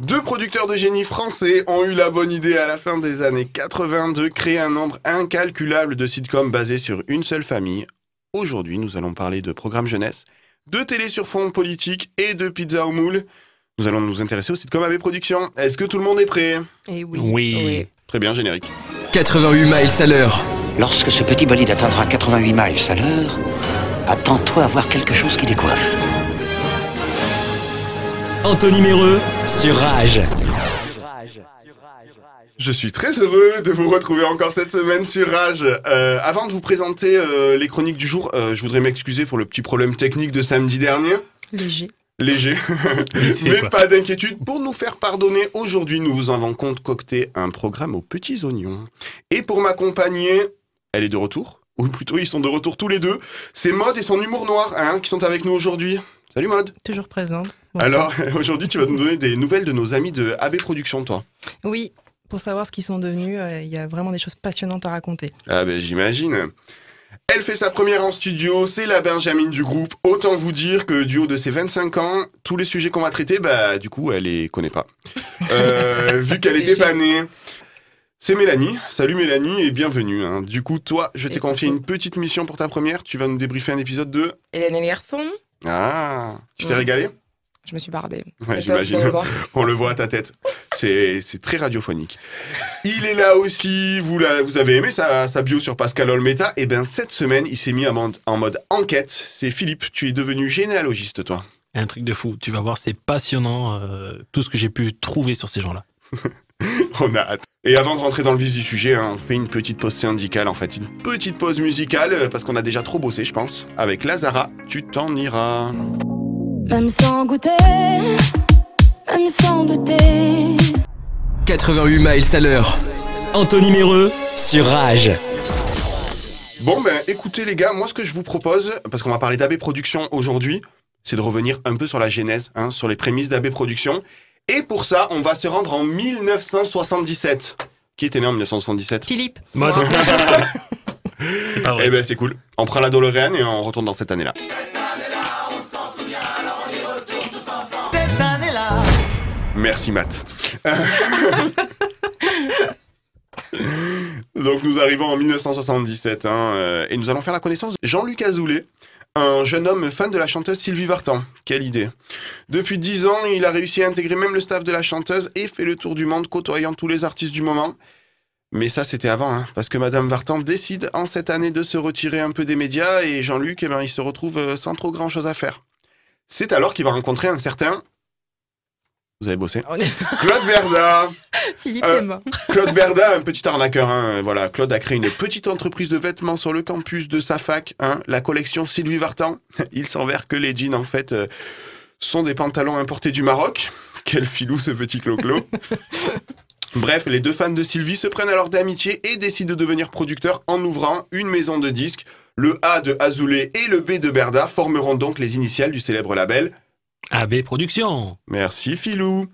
Deux producteurs de génie français ont eu la bonne idée à la fin des années 80 de créer un nombre incalculable de sitcoms basés sur une seule famille. Aujourd'hui, nous allons parler de programmes jeunesse, de télé sur fond politique et de pizza au moule. Nous allons nous intéresser au sitcom AB Productions. Est-ce que tout le monde est prêt? Et oui. Oui. Très bien, générique. 88 miles à l'heure. Lorsque ce petit bolide atteindra 88 miles à l'heure, attends-toi à voir quelque chose qui décoiffe. Anthony Méreux sur Rage. Je suis très heureux de vous retrouver encore cette semaine sur Rage. Euh, avant de vous présenter euh, les chroniques du jour, euh, je voudrais m'excuser pour le petit problème technique de samedi dernier. Léger. Léger. Mais quoi. pas d'inquiétude, pour nous faire pardonner, aujourd'hui nous vous avons concocté un programme aux petits oignons. Et pour m'accompagner, elle est de retour, ou plutôt ils sont de retour tous les deux. C'est Maud et son humour noir hein, qui sont avec nous aujourd'hui. Salut Maud. Toujours présente. Bonsoir. Alors aujourd'hui tu vas nous donner des nouvelles de nos amis de AB Productions toi. Oui, pour savoir ce qu'ils sont devenus, euh, il y a vraiment des choses passionnantes à raconter. Ah ben j'imagine. Elle fait sa première en studio, c'est la Benjamine du groupe. Autant vous dire que du haut de ses 25 ans, tous les sujets qu'on va traiter, bah du coup elle les connaît pas. Euh, vu qu'elle était pas née. C'est Mélanie. Salut Mélanie et bienvenue. hein. Du coup, toi, je t'ai confié une petite mission pour ta première. Tu vas nous débriefer un épisode 2. Hélène et les garçons, Ah, tu t'es régalé? Je me suis bardée. Ouais, j'imagine. On le voit à ta tête. C'est c'est très radiophonique. Il est là aussi. Vous, la- vous avez aimé sa, sa bio sur Pascal Olmeta? Et bien, cette semaine, il s'est mis en mode, en mode enquête. C'est Philippe. Tu es devenu généalogiste, toi. Un truc de fou. Tu vas voir, c'est passionnant euh, tout ce que j'ai pu trouver sur ces gens-là. On a hâte. Et avant de rentrer dans le vif du sujet, hein, on fait une petite pause syndicale, en fait. Une petite pause musicale, euh, parce qu'on a déjà trop bossé, je pense. Avec Lazara, tu t'en iras. Même sans goûter, même sans douter. 88 miles à l'heure. Anthony Méreux sur Rage. Bon, ben écoutez les gars, moi ce que je vous propose, parce qu'on va parler d'AB Productions aujourd'hui, c'est de revenir un peu sur la genèse, hein, sur les prémices d'AB Productions. Et pour ça, on va se rendre en 1977. Qui était né en 1977 Philippe. Moi, c'est pas vrai. Eh ben c'est cool. On prend la DeLorean et on retourne dans cette année-là. Merci Matt. Donc nous arrivons en 1977 hein, euh, et nous allons faire la connaissance de Jean-Luc Azoulay, un jeune homme fan de la chanteuse Sylvie Vartan. Quelle idée. Depuis 10 ans, il a réussi à intégrer même le staff de la chanteuse et fait le tour du monde côtoyant tous les artistes du moment. Mais ça, c'était avant, hein, parce que Madame Vartan décide en cette année de se retirer un peu des médias et Jean-Luc, eh ben, il se retrouve euh, sans trop grand-chose à faire. C'est alors qu'il va rencontrer un certain... Vous avez bossé est- Claude Verda Philippe Euh, est mort. Claude Verda, un petit arnaqueur. hein. Voilà, Claude a créé une petite entreprise de vêtements sur le campus de sa fac, hein, la collection Sylvie Vartan. Il s'envers que les jeans, en fait, euh, sont des pantalons importés du Maroc. Quel filou ce petit clo-clo. Bref, les deux fans de Sylvie se prennent alors d'amitié et décident de devenir producteurs en ouvrant une maison de disques. Le A de Azoulay et le B de Berda formeront donc les initiales du célèbre label AB Productions. Merci Philou.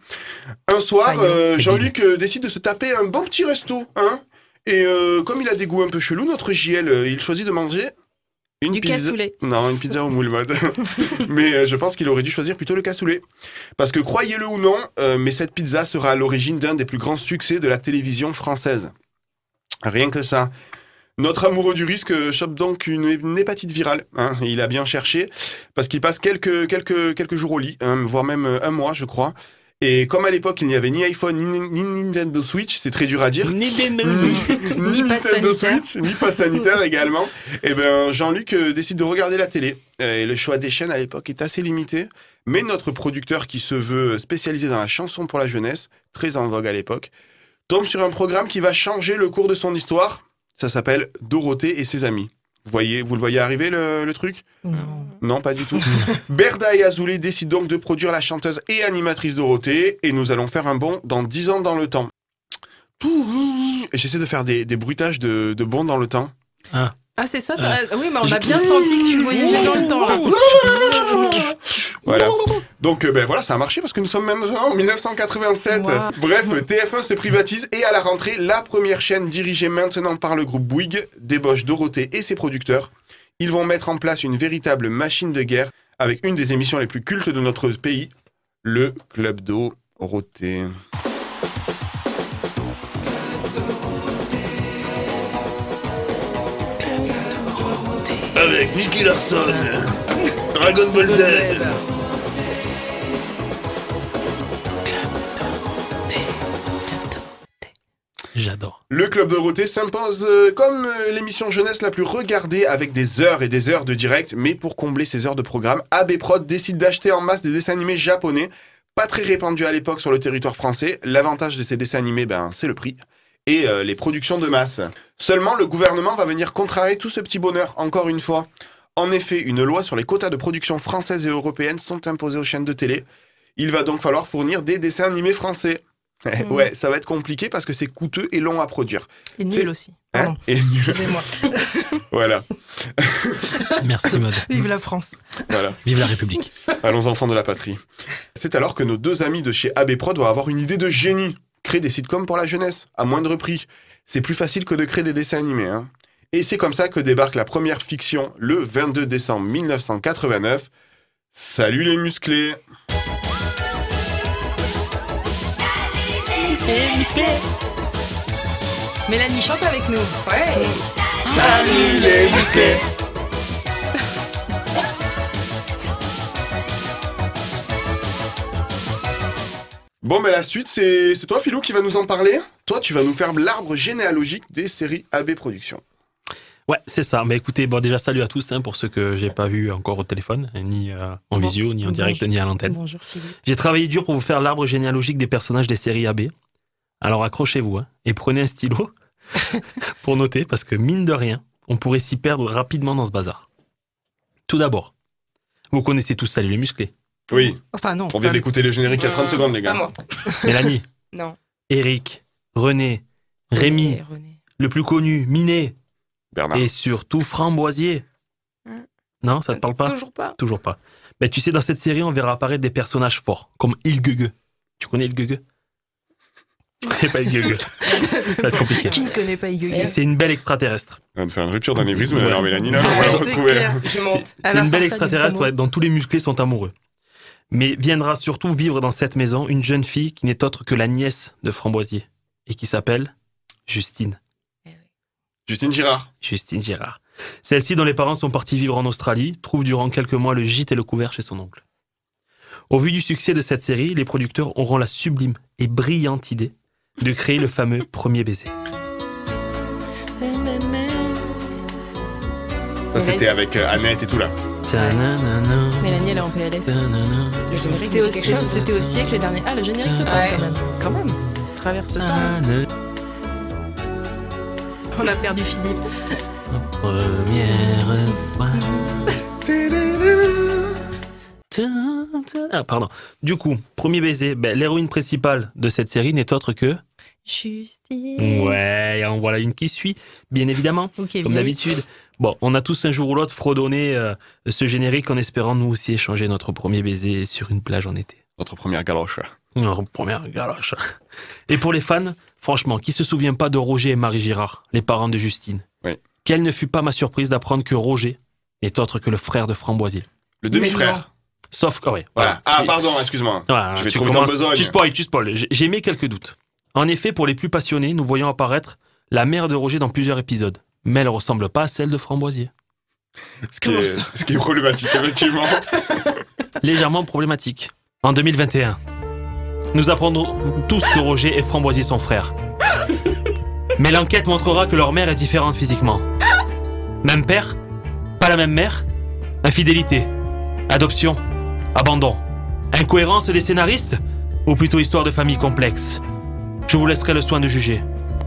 Un soir, euh, Jean-Luc euh, décide de se taper un bon petit resto, hein. Et euh, comme il a des goûts un peu chelous, notre JL, il choisit de manger une Du pizza. cassoulet. Non, une pizza au moule mode. mais euh, je pense qu'il aurait dû choisir plutôt le cassoulet. Parce que croyez-le ou non, euh, mais cette pizza sera à l'origine d'un des plus grands succès de la télévision française. Rien que ça. Notre amoureux du risque euh, chope donc une, une hépatite virale. hein. Il a bien cherché parce qu'il passe quelques, quelques, quelques jours au lit, hein, voire même euh, un mois, je crois. Et comme à l'époque, il n'y avait ni iPhone ni, ni Nintendo Switch, c'est très dur à dire. Ni ni passe Nintendo. Switch, ni pas sanitaire également. Et ben Jean-Luc euh, décide de regarder la télé. Et le choix des chaînes à l'époque est assez limité. Mais notre producteur qui se veut spécialisé dans la chanson pour la jeunesse, très en vogue à l'époque, tombe sur un programme qui va changer le cours de son histoire. Ça s'appelle Dorothée et ses amis. Vous, voyez, vous le voyez arriver le, le truc? Non. non, pas du tout. Berda et Azoulay décident donc de produire la chanteuse et animatrice Dorothée, et nous allons faire un bond dans 10 ans dans le temps. Et J'essaie de faire des, des bruitages de, de bond dans le temps. Ah, c'est ça Ah. t'as- Oui, mais on a bien senti que tu voyageais dans le temps, là. Voilà. Donc euh, ben voilà, ça a marché parce que nous sommes maintenant en 1987. Wow. Bref, TF1 se privatise et à la rentrée, la première chaîne dirigée maintenant par le groupe Bouygues débauche Dorothée et ses producteurs. Ils vont mettre en place une véritable machine de guerre avec une des émissions les plus cultes de notre pays, le Club d'eau. Avec Nicky Larson, Dragon Ball Z. J'adore. Le Club Dorothée s'impose euh, comme euh, l'émission jeunesse la plus regardée avec des heures et des heures de direct, mais pour combler ces heures de programme, AB Prod décide d'acheter en masse des dessins animés japonais, pas très répandus à l'époque sur le territoire français. L'avantage de ces dessins animés, ben, c'est le prix et euh, les productions de masse. Seulement, le gouvernement va venir contrarier tout ce petit bonheur, encore une fois. En effet, une loi sur les quotas de production françaises et européennes sont imposées aux chaînes de télé. Il va donc falloir fournir des dessins animés français. Mhm. Ouais, ça va être compliqué parce que c'est coûteux et long à produire. Et nul aussi. Hein. Et nul. Excusez-moi. Voilà, Merci, Maud. Vive la France. voilà. Vive la République. Allons enfants de la patrie. C'est alors que nos deux amis de chez AB Prod vont avoir une idée de génie. Créer des sitcoms pour la jeunesse, à moindre prix. C'est plus facile que de créer des dessins animés. Hein. Et c'est comme ça que débarque la première fiction le 22 décembre 1989. Salut les musclés Mélanie, chante avec nous. Ouais. Salut les musclés Bon, mais la suite, c'est c'est toi, Philou, qui va nous en parler. Toi, tu vas nous faire l'arbre généalogique des séries AB Productions. Ouais, c'est ça. Mais écoutez, bon, déjà, salut à tous hein, pour ceux que j'ai pas vu encore au téléphone, ni euh, en Bon. visio, ni en direct, Bonjour. ni à l'antenne. Bonjour Philippe. J'ai travaillé dur pour vous faire l'arbre généalogique des personnages des séries AB. Alors accrochez-vous hein, et prenez un stylo pour noter, parce que mine de rien, on pourrait s'y perdre rapidement dans ce bazar. Tout d'abord, vous connaissez tous Salut les musclés. Oui, Enfin non. on vient d'écouter le générique il y a 30 Euh, secondes, les gars. moi. Mélanie, Non. Eric, René, Rémi, René, René. le plus connu, Minet, Bernard. et surtout Framboisier. Hein Non, ça te parle pas Toujours pas. Toujours pas. Mais tu sais, dans cette série, on verra apparaître des personnages forts, comme Ilgugue. Tu connais Ilgugue Tu connais pas Ilgugue Ça va être compliqué. Qui ne connaît pas Iggy C'est- C'est une belle extraterrestre. On vient de faire une rupture d'anévrisme, Ouais. alors Mélanie, là, on va c'est retrouver. Je C'est monte. Une belle extraterrestre ouais, dont tous les musclés sont amoureux. Mais viendra surtout vivre dans cette maison une jeune fille qui n'est autre que la nièce de Framboisier et qui s'appelle Justine. Justine Girard. Justine Girard. Celle-ci, dont les parents sont partis vivre en Australie, trouve durant quelques mois le gîte et le couvert chez son oncle. Au vu du succès de cette série, les producteurs auront la sublime et brillante idée de créer le fameux premier baiser. Ça, c'était avec euh, Annette et tout là. Mélanie, elle est en PLS. Le générique C'était chose. c'était au siècle dernier. Ah, le générique total, Ouais. quand même. Quand même. Traverse le temps. On a perdu Philippe. Première fois. Ah, pardon. Du coup, premier baiser, ben, l'héroïne principale de cette série n'est autre que. Justine. Ouais, et en voilà une qui suit, bien évidemment, comme d'habitude. Bon, on a tous un jour ou l'autre fredonné euh, ce générique en espérant nous aussi échanger notre premier baiser sur une plage en été. Notre première galoche. Notre première galoche. Et pour les fans, franchement, qui se souvient pas de Roger et Marie Girard, les parents de Justine? Oui. Quelle ne fut pas ma surprise d'apprendre que Roger n'est autre que le frère de Framboisier. Le demi-frère. Sauf que, ouais, Voilà. voilà. Ah, pardon, excuse-moi. Voilà, Je vais tu besogne. Spoil, tu spoil. J'ai mis quelques doutes. En effet, pour les plus passionnés, nous voyons apparaître la mère de Roger dans plusieurs épisodes. Mais elle ressemble pas à celle de Framboisier. Ce qui, est, ce qui est problématique, effectivement. Légèrement problématique. En 2021, nous apprendrons tous que Roger et Framboisier sont frères. Mais l'enquête montrera que leur mère est différente physiquement. Même père, pas la même mère, infidélité, adoption, abandon, incohérence des scénaristes, ou plutôt histoire de famille complexe. Je vous laisserai le soin de juger.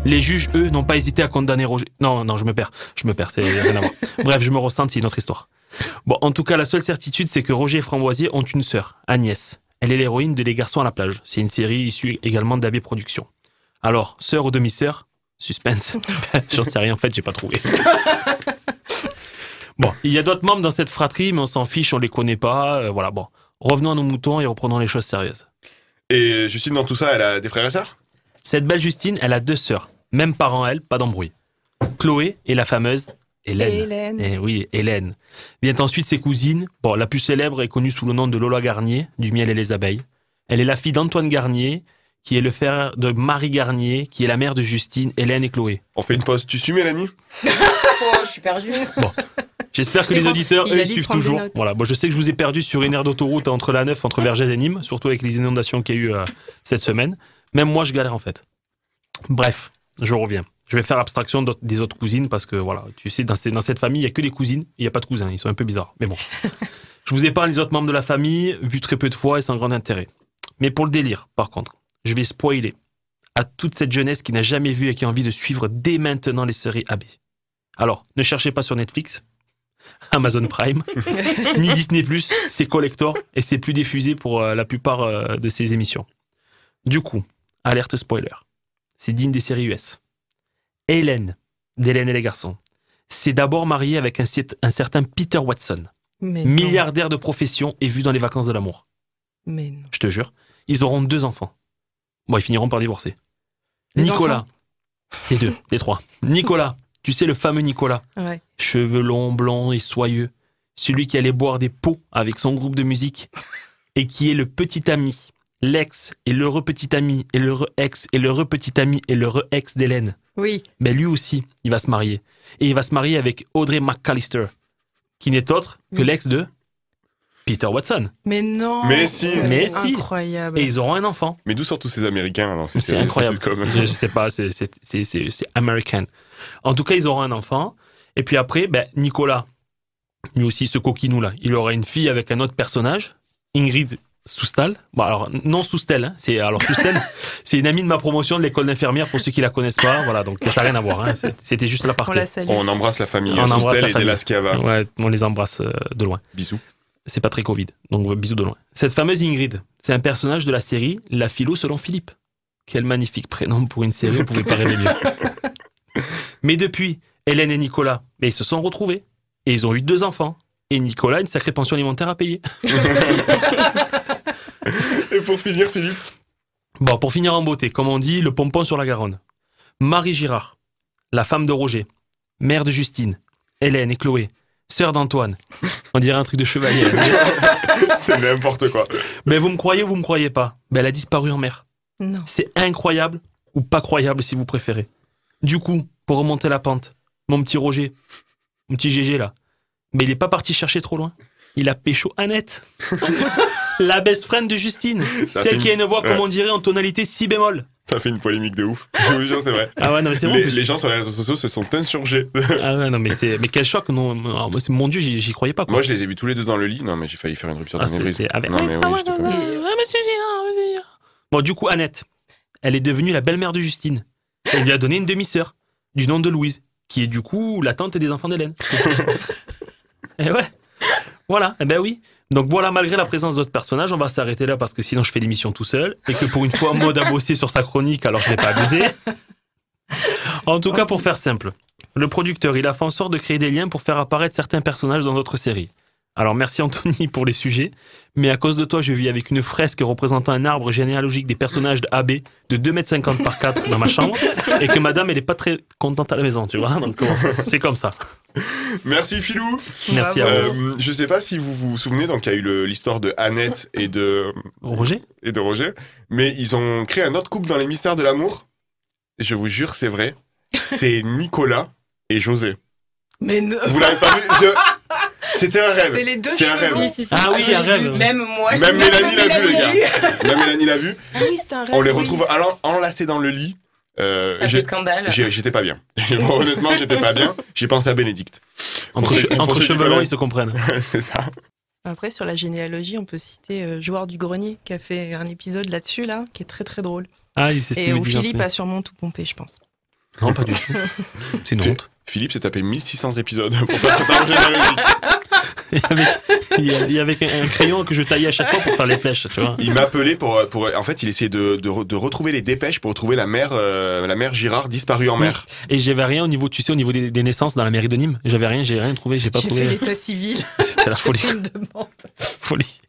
Les juges, eux, n'ont pas hésité à condamner Roger. Non, non, je me perds. Je me perds, c'est rien à voir. Bref, je me ressens, c'est une autre histoire. Bon, en tout cas, la seule certitude, c'est que Roger et Framboisier ont une sœur, Agnès. Elle est l'héroïne de Les Garçons à la plage. C'est une série issue également d'AB Productions. Alors, sœur ou demi-sœur? Suspense. J'en sais rien, en fait, j'ai pas trouvé. bon, il y a d'autres membres dans cette fratrie, mais on s'en fiche, on les connaît pas. euh, voilà, bon. Revenons à nos moutons et reprenons les choses sérieuses. Et Justine, dans tout ça, elle a des frères et sœurs? Cette belle Justine, elle a deux sœurs. Même parents, elle, pas d'embrouille. Chloé et la fameuse Hélène. Hélène. Eh oui, Hélène. Vient ensuite ses cousines. Bon, la plus célèbre est connue sous le nom de Lola Garnier, du miel et les abeilles. Elle est la fille d'Antoine Garnier, qui est le frère de Marie Garnier, qui est la mère de Justine, Hélène et Chloé. On fait une pause. Tu suis Mélanie Oh, je suis perdue. J'espère que les bon, auditeurs, eux, ils suivent toujours. Voilà. Bon, je sais que je vous ai perdu sur une aire d'autoroute entre la Neuf, entre Vergès et Nîmes, surtout avec les inondations qu'il y a eu euh, cette semaine. Même moi, je galère en fait. Bref, je reviens. Je vais faire abstraction des autres cousines parce que voilà, tu sais, dans, cette famille, il n'y a que des cousines, il n'y a pas de cousins, ils sont un peu bizarres. Mais bon. je vous épargne les autres membres de la famille, vu très peu de fois et sans grand intérêt. Mais pour le délire, par contre, je vais spoiler à toute cette jeunesse qui n'a jamais vu et qui a envie de suivre dès maintenant les séries AB. Alors, ne cherchez pas sur Netflix, Amazon Prime, ni Disney+, c'est collector et c'est plus diffusé pour euh, la plupart euh, de ces émissions. Du coup, alerte spoiler, c'est digne des séries US. Hélène, d'Hélène et les garçons, s'est d'abord mariée avec un, cer- un certain Peter Watson, Mais non. milliardaire de profession et vu dans les vacances de l'amour. Mais non. Je te jure, ils auront deux enfants. Bon, ils finiront par divorcer. Les Nicolas, les deux, les trois. Nicolas, tu sais le fameux Nicolas, Ouais. cheveux longs, blonds et soyeux, celui qui allait boire des pots avec son groupe de musique et qui est le petit ami, l'ex et l'heureux petit ami et l'heureux ex et l'heureux petit ami et l'heureux ex d'Hélène. Oui. Ben lui aussi, il va se marier. Et il va se marier avec Audrey McAllister, qui n'est autre que Oui. l'ex de Peter Watson. Mais non. Mais si. Mais C'est si. Incroyable. Et ils auront un enfant. Mais d'où sortent tous ces Américains là, dans ces C'est incroyable. Je, je sais pas, c'est- c'est c'est- c'est- c'est American. En tout cas, ils auront un enfant. Et puis après, ben, Nicolas, lui aussi, ce coquinou là, il aura une fille avec un autre personnage, Ingrid Soustal. Bon, alors, non Soustel, hein, c'est alors Soustel, c'est une amie de ma promotion de l'école d'infirmière pour ceux qui la connaissent pas. Voilà, donc ça n'a rien à voir. hein, C'était juste la On partie. salue. On embrasse la famille. On On embrasse la et famille. Cava. Ouais, on les embrasse euh, de loin. Bisous. C'est pas très Covid, donc bisous de loin. Cette fameuse Ingrid, c'est un personnage de la série La Philo selon Philippe. Quel magnifique prénom pour une série, on pouvait pas rêver mieux. Mais depuis, Hélène et Nicolas, ils se sont retrouvés. Et ils ont eu deux enfants. Et Nicolas a une sacrée pension alimentaire à payer. Et pour finir, Philippe. Bon, pour finir en beauté, comme on dit, le pompon sur la Garonne. Marie Girard, la femme de Roger, mère de Justine, Hélène et Chloé, sœur d'Antoine. On dirait un truc de chevalier. C'est n'importe quoi. Mais vous me croyez ou vous me croyez pas Ben, Elle a disparu en mer. Non. C'est incroyable ou pas croyable si vous préférez. Du coup, pour remonter la pente, mon petit Roger, mon petit GG là, mais il est pas parti chercher trop loin. Il a pécho Annette, la best friend de Justine, Ça celle qui a une voix, comme ouais. on dirait, en tonalité si bémol. Ça fait une polémique de ouf. Je vous jure, c'est vrai. Ah ouais, non, mais c'est bon. en Les, gens sur les réseaux sociaux se sont insurgés. Ah ouais, non, mais c'est, mais quel choc, non, moi, c'est- mon Dieu, j'y, croyais pas. Quoi. Moi, je les ai vus tous les deux dans le lit. Non, mais j'ai failli faire une rupture Ah, d'anévrisme. c'était avec- Non, mais Ah, oui, j'étais pas monsieur. Bon, du coup, Annette, elle est devenue la belle-mère de Justine. Elle lui a donné une demi-sœur, du nom de Louise, qui est du coup la tante des enfants d'Hélène. Et ouais, voilà, eh ben oui. Donc voilà, malgré la présence d'autres personnages, on va s'arrêter là parce que sinon je fais l'émission tout seul et que pour une fois, Maud a bossé sur sa chronique, alors je n'ai pas abusé. En tout cas, pour faire simple, le producteur, il a fait en sorte de créer des liens pour faire apparaître certains personnages dans notre série. Alors merci Anthony pour les sujets, mais à cause de toi, je vis avec une fresque représentant un arbre généalogique des personnages de AB de 2,50 m par 4 dans ma chambre et que madame, elle est pas très contente à la maison, tu vois. Donc c'est comme ça. Merci, Philou. Merci à Bravo. vous. Euh, je sais pas si vous vous souvenez, donc il y a eu l'histoire de Annette et de, Roger et de Roger, mais ils ont créé un autre couple dans les mystères de l'amour. Je vous jure, c'est vrai. C'est Nicolas et José. Mais non. Vous l'avez pas vu Je- C'était un rêve. C'est les deux C'est un rêve. Ah oui, un rêve. Même moi. je Même Mélanie l'a vu, le Mélanie. gars. Même Mélanie l'a vu. Ah oui, c'est un rêve. On les retrouve en- enlacés dans le lit. Euh, Ça fait scandale. J'étais pas bien. Bon, honnêtement, j'étais pas bien. J'ai pensé à Bénédicte. Entre, che- entre connaissent. ils se comprennent. c'est ça. Après, sur la généalogie, on peut citer euh, Joueur du Grenier qui a fait un épisode là-dessus, là, qui est très très drôle. Ah, ce Et où. Philippe a sûrement tout pompé, je pense. Non, pas du tout. C'est une honte. Philippe s'est tapé 1600 épisodes pour faire cet généalogique. Il y avait, il y a- il y avait un un crayon que je taillais à chaque fois pour faire les flèches, tu vois. Il m'appelait pour, pour. En fait, il essayait de, de, re- de retrouver les dépêches pour trouver la mère, euh, la mère Girard disparue en mer. Et j'avais rien au niveau, tu sais, au niveau des, des naissances dans la mairie de Nîmes. J'avais rien, j'ai rien trouvé, j'ai pas J'ai fait trouvé. l'état civil. C'était la folie. fait une demande. folie.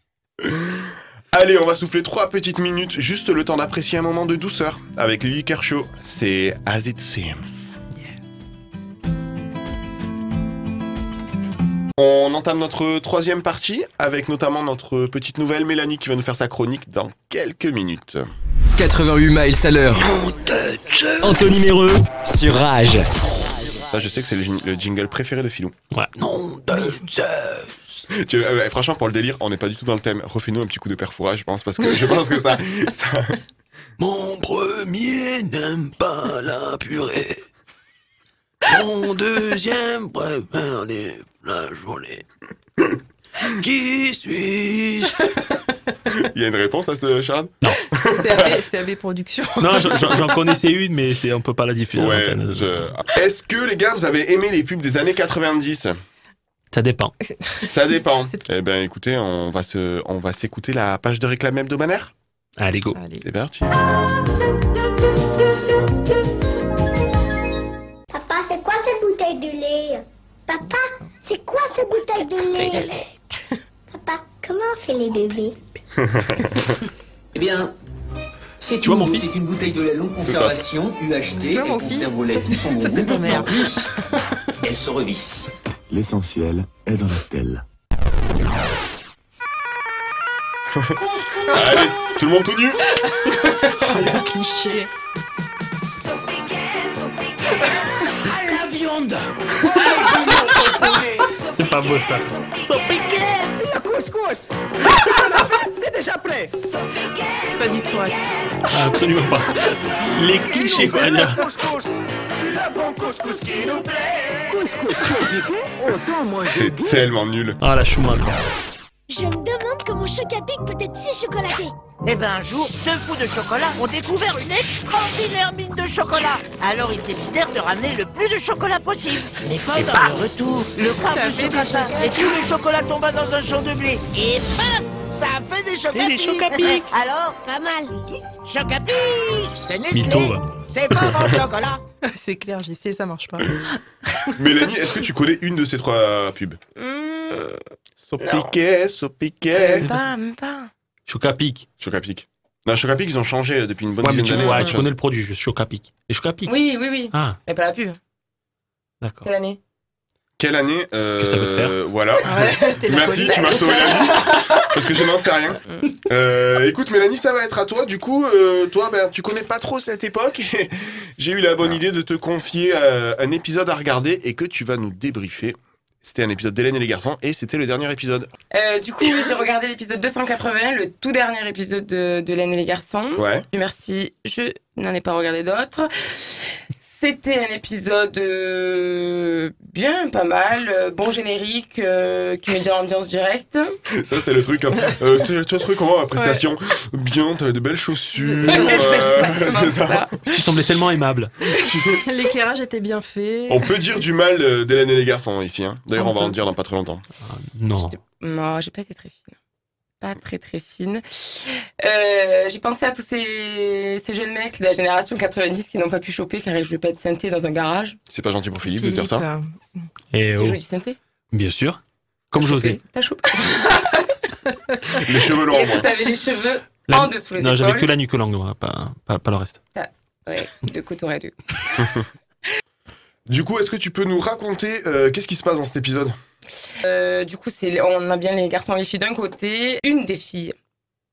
Allez, on va souffler trois petites minutes, juste le temps d'apprécier un moment de douceur avec Lily Kershaw. C'est As It Seems. On entame notre troisième partie avec notamment notre petite nouvelle Mélanie qui va nous faire sa chronique dans quelques minutes. 88 miles à l'heure. Anthony Méreux sur Rage. Ça, je sais que c'est le, jing- le jingle préféré de Philou. Ouais. Tu- euh, franchement, pour le délire, on n'est pas du tout dans le thème. Refais-nous un petit coup de perfourage, je pense, parce que je pense que ça. ça- Mon premier n'aime pas la purée. Mon deuxième préfère les flageolets. Qui suis-je? Il y a une réponse à cette charade C'est AB, c'est AB Productions. Non, j'en- connaissais une, mais c'est on peut pas la diffuser. Ouais. je- Est-ce que les gars, vous avez aimé les pubs des années 90 Ça dépend. Ça dépend. Eh ben, écoutez, on va se, on va s'écouter la page de réclame hebdomadaire? Allez, go. Allez. C'est parti. Eh bien, c'est Tu vois, une- mon fils c'est une bouteille de lait longue conservation UHT. Tu vois, mon fils Ça, c'est- ta mère. Elle se revisse. L'essentiel est dans la stèle. Allez, tout le monde tout nu Oh, le cliché. C'est pas beau ça. C'est pas du tout raciste. Ah, absolument pas. Les clichés, quoi. là. C'est tellement nul. Ah, la chouma, quoi. Je me demande comment Chocapic peut être si chocolaté. Eh ben un jour, deux fous de chocolat ont découvert une extraordinaire mine de chocolat. Alors ils décidèrent de ramener le plus de chocolat possible. Mais pendant le retour, le crabe fait se chocolats. et tout le chocolat tomba dans un champ de blé. Et bam Ça a fait des chocapics des chocapics. Alors, Pas mal. chocapic C'est Nestlé. C'est pas bon chocolat C'est clair, j'ai essayé, ça marche pas. Mélanie, est-ce que tu connais une de ces trois pubs? Mmh, Sopiquet, Sopiquet. même pas, même pas. Chocapic. Chocapic. Non, Chocapic, ils ont changé depuis une bonne Ouais, mais dizaine tu, d'années. ouais, tu connais le produit, juste Chocapic. Et Chocapic Oui, oui, oui. Ah, Mais pas la pub. d'accord. Quelle année? Quelle année euh, Que ça veut te faire Voilà. Ouais, la Merci, tu m'as sauvé la vie. Parce que je n'en sais rien. Euh, écoute, Mélanie, ça va être à toi. Du coup, euh, toi, ben, tu connais pas trop cette époque. J'ai eu la bonne idée de te confier euh, un épisode à regarder et que tu vas nous débriefer. C'était un épisode d'Hélène et les garçons et c'était le dernier épisode. Euh, Du coup, j'ai regardé l'épisode 280, le tout dernier épisode de, de Laine et les garçons. Ouais. Merci, je n'en ai pas regardé d'autres. C'était un épisode euh, bien, pas mal, euh, bon générique, euh, qui met dans l'ambiance directe. Ça, c'était le truc. Hein. Euh, tu, tu as trouvé comment la prestation Bien, t'avais de belles chaussures. euh, c'est ça. ça. Tu semblais tellement aimable. L'éclairage était bien fait. On peut dire du mal d'Hélène et les garçons ici. Hein. D'ailleurs, on va en dire dans pas très longtemps. Non. J'étais- Non, j'ai pas été très fine. Pas très très fine. Euh, j'ai pensé à tous ces, ces jeunes mecs de la génération 90 qui n'ont pas pu choper car ils jouaient pas de synthé dans un garage. C'est pas gentil pour Philippe, de dire ça. euh, Et Tu oh, jouais du synthé bien sûr. Comme José. T'as chopé. Les cheveux longs, t'avais les cheveux La- en dessous les Non, j'avais que la nuque longue, moi, pas, pas, pas le reste. Ouais, de coup t'aurais dû. Du coup, est-ce que tu peux nous raconter euh, qu'est-ce qui se passe dans cet épisode? Euh, du coup, c'est, on a bien les garçons et les filles d'un côté. Une des filles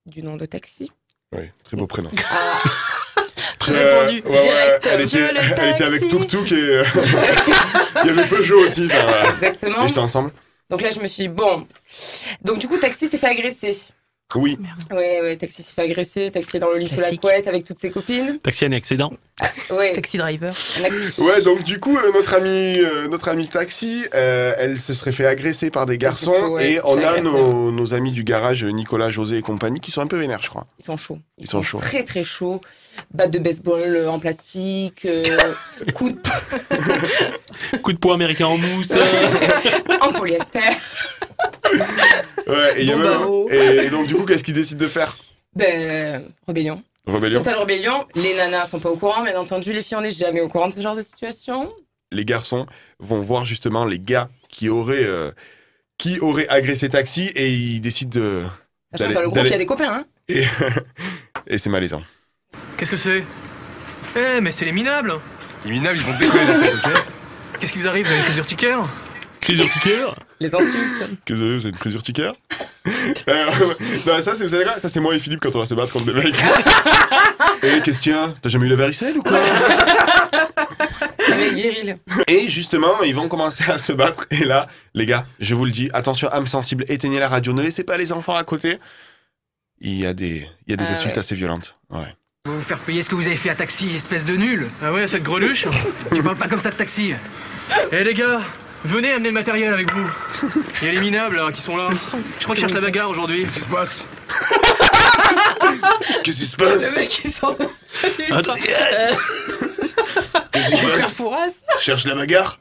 du nom de Taxi. Oui, très beau prénom. Ah, J'ai Euh, répondu. ouais, ouais, Direct. elle, était, le elle était avec taxi. Tuk Tuk et euh, il y avait Peugeot aussi. exactement. Ils étaient ensemble. Donc là, je me suis dit, bon. Donc du coup, Taxi s'est fait agresser. Oui. Ouais, ouais, Taxi s'est fait agresser. Taxi est dans le lit sous la couette avec toutes ses copines. Taxi un accident. Ouais. Taxi driver. Ouais, donc du coup, euh, notre euh, notre ami Taxi, euh, elle se serait fait agresser par des garçons coup, ouais, et on a nos, nos amis du garage, Nicolas, José et compagnie, qui sont un peu vénères, je crois. Ils sont chauds. Ils sont chauds. Très très chauds. Batte de baseball euh, en plastique. euh, coup de Coup de poing américain en mousse. en polyester. Ouais, et, il y a Bon, même- et, et donc du coup, qu'est-ce qu'ils décident de faire? Ben, rébellion. Rébellion. Totale rébellion. Les nanas sont pas au courant, bien entendu. Les filles, on n'est jamais au courant de ce genre de situation. Les garçons vont voir justement les gars qui auraient, euh, qui auraient agressé Taxi et ils décident de... Sachant D'aller- que dans le groupe, il y a des copains, hein. Et, et c'est malaisant. Qu'est-ce que c'est? Eh, mais c'est les minables Les minables, ils vont décoller la tête, ok? Qu'est-ce qui vous arrive? Vous avez une crise urticaire Crise urticaire Les insultes. Que vous c'est une crise urticaire Euh, Non, ça, c'est, vous savez quoi? Ça, c'est moi et Philippe quand on va se battre contre des mecs. Et qu'est-ce qu'il y a? T'as jamais eu la varicelle ou quoi? Avec viril. Et justement, ils vont commencer à se battre. Et là, les gars, je vous le dis, attention, âme sensible, éteignez la radio, ne laissez pas les enfants à côté. Il y a des, il y a des Ah insultes ouais. assez violentes. Ouais. Vous faire payer ce que vous avez fait à taxi, espèce de nul Ah ouais, cette greluche Tu parles pas comme ça de taxi Eh les gars, venez amener le matériel avec vous. Il y a les minables là, qui sont là. Je crois qu'ils cherchent la bagarre aujourd'hui. Qu'est-ce qui se passe? Qu'est-ce qui se passe? Le mec, il sort. Attends. Qu'est-ce qui se passe? Cherche la bagarre?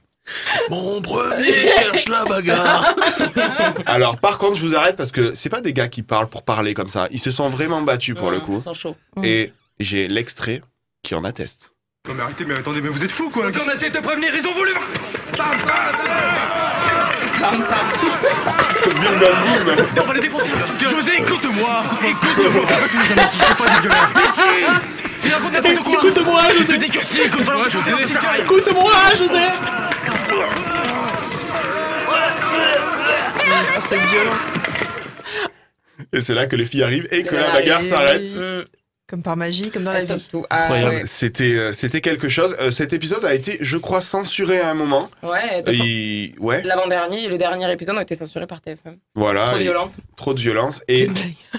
Mon premier cherche la bagarre. Alors, par contre, je vous arrête parce que c'est pas des gars qui parlent pour parler comme ça. Ils se sont vraiment battus pour le coup. Ils sont chauds. Et j'ai l'extrait qui en atteste. Non mais arrêtez, mais attendez, mais vous êtes fous quoi. On a essayé de te prévenir, ils ont voulu Bim bam boum On va les défoncer la petite gueule. José, écoute-moi. Écoute-moi. Tu nous as menti, c'est pas dégueulasse Mais si. Il raconte n'importe quoi. Écoute-moi, Je José. te dis que si, écoute-moi José. Écoute-moi, José. Ah, cette violence. Et c'est là que les filles arrivent et que Et la bagarre s'arrête. Comme par magie, comme dans la vie. tout. Ah, Incroyable. ouais. C'était, euh, c'était quelque chose. Euh, cet épisode a été, je crois, censuré à un moment. Ouais, Et- ouais, L'avant-dernier et le dernier épisode ont été censurés par TF1. voilà. Trop de violence. trop de violence. Et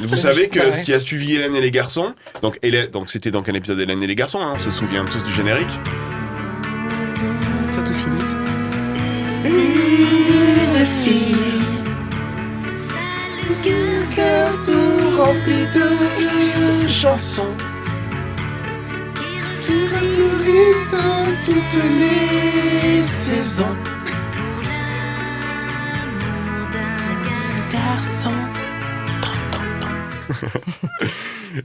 vous savez que ce qui a suivi Hélène et les garçons, donc Hélène, donc c'était donc un épisode d'Hélène et les garçons. hein, on se souvient tous du générique. Chansons.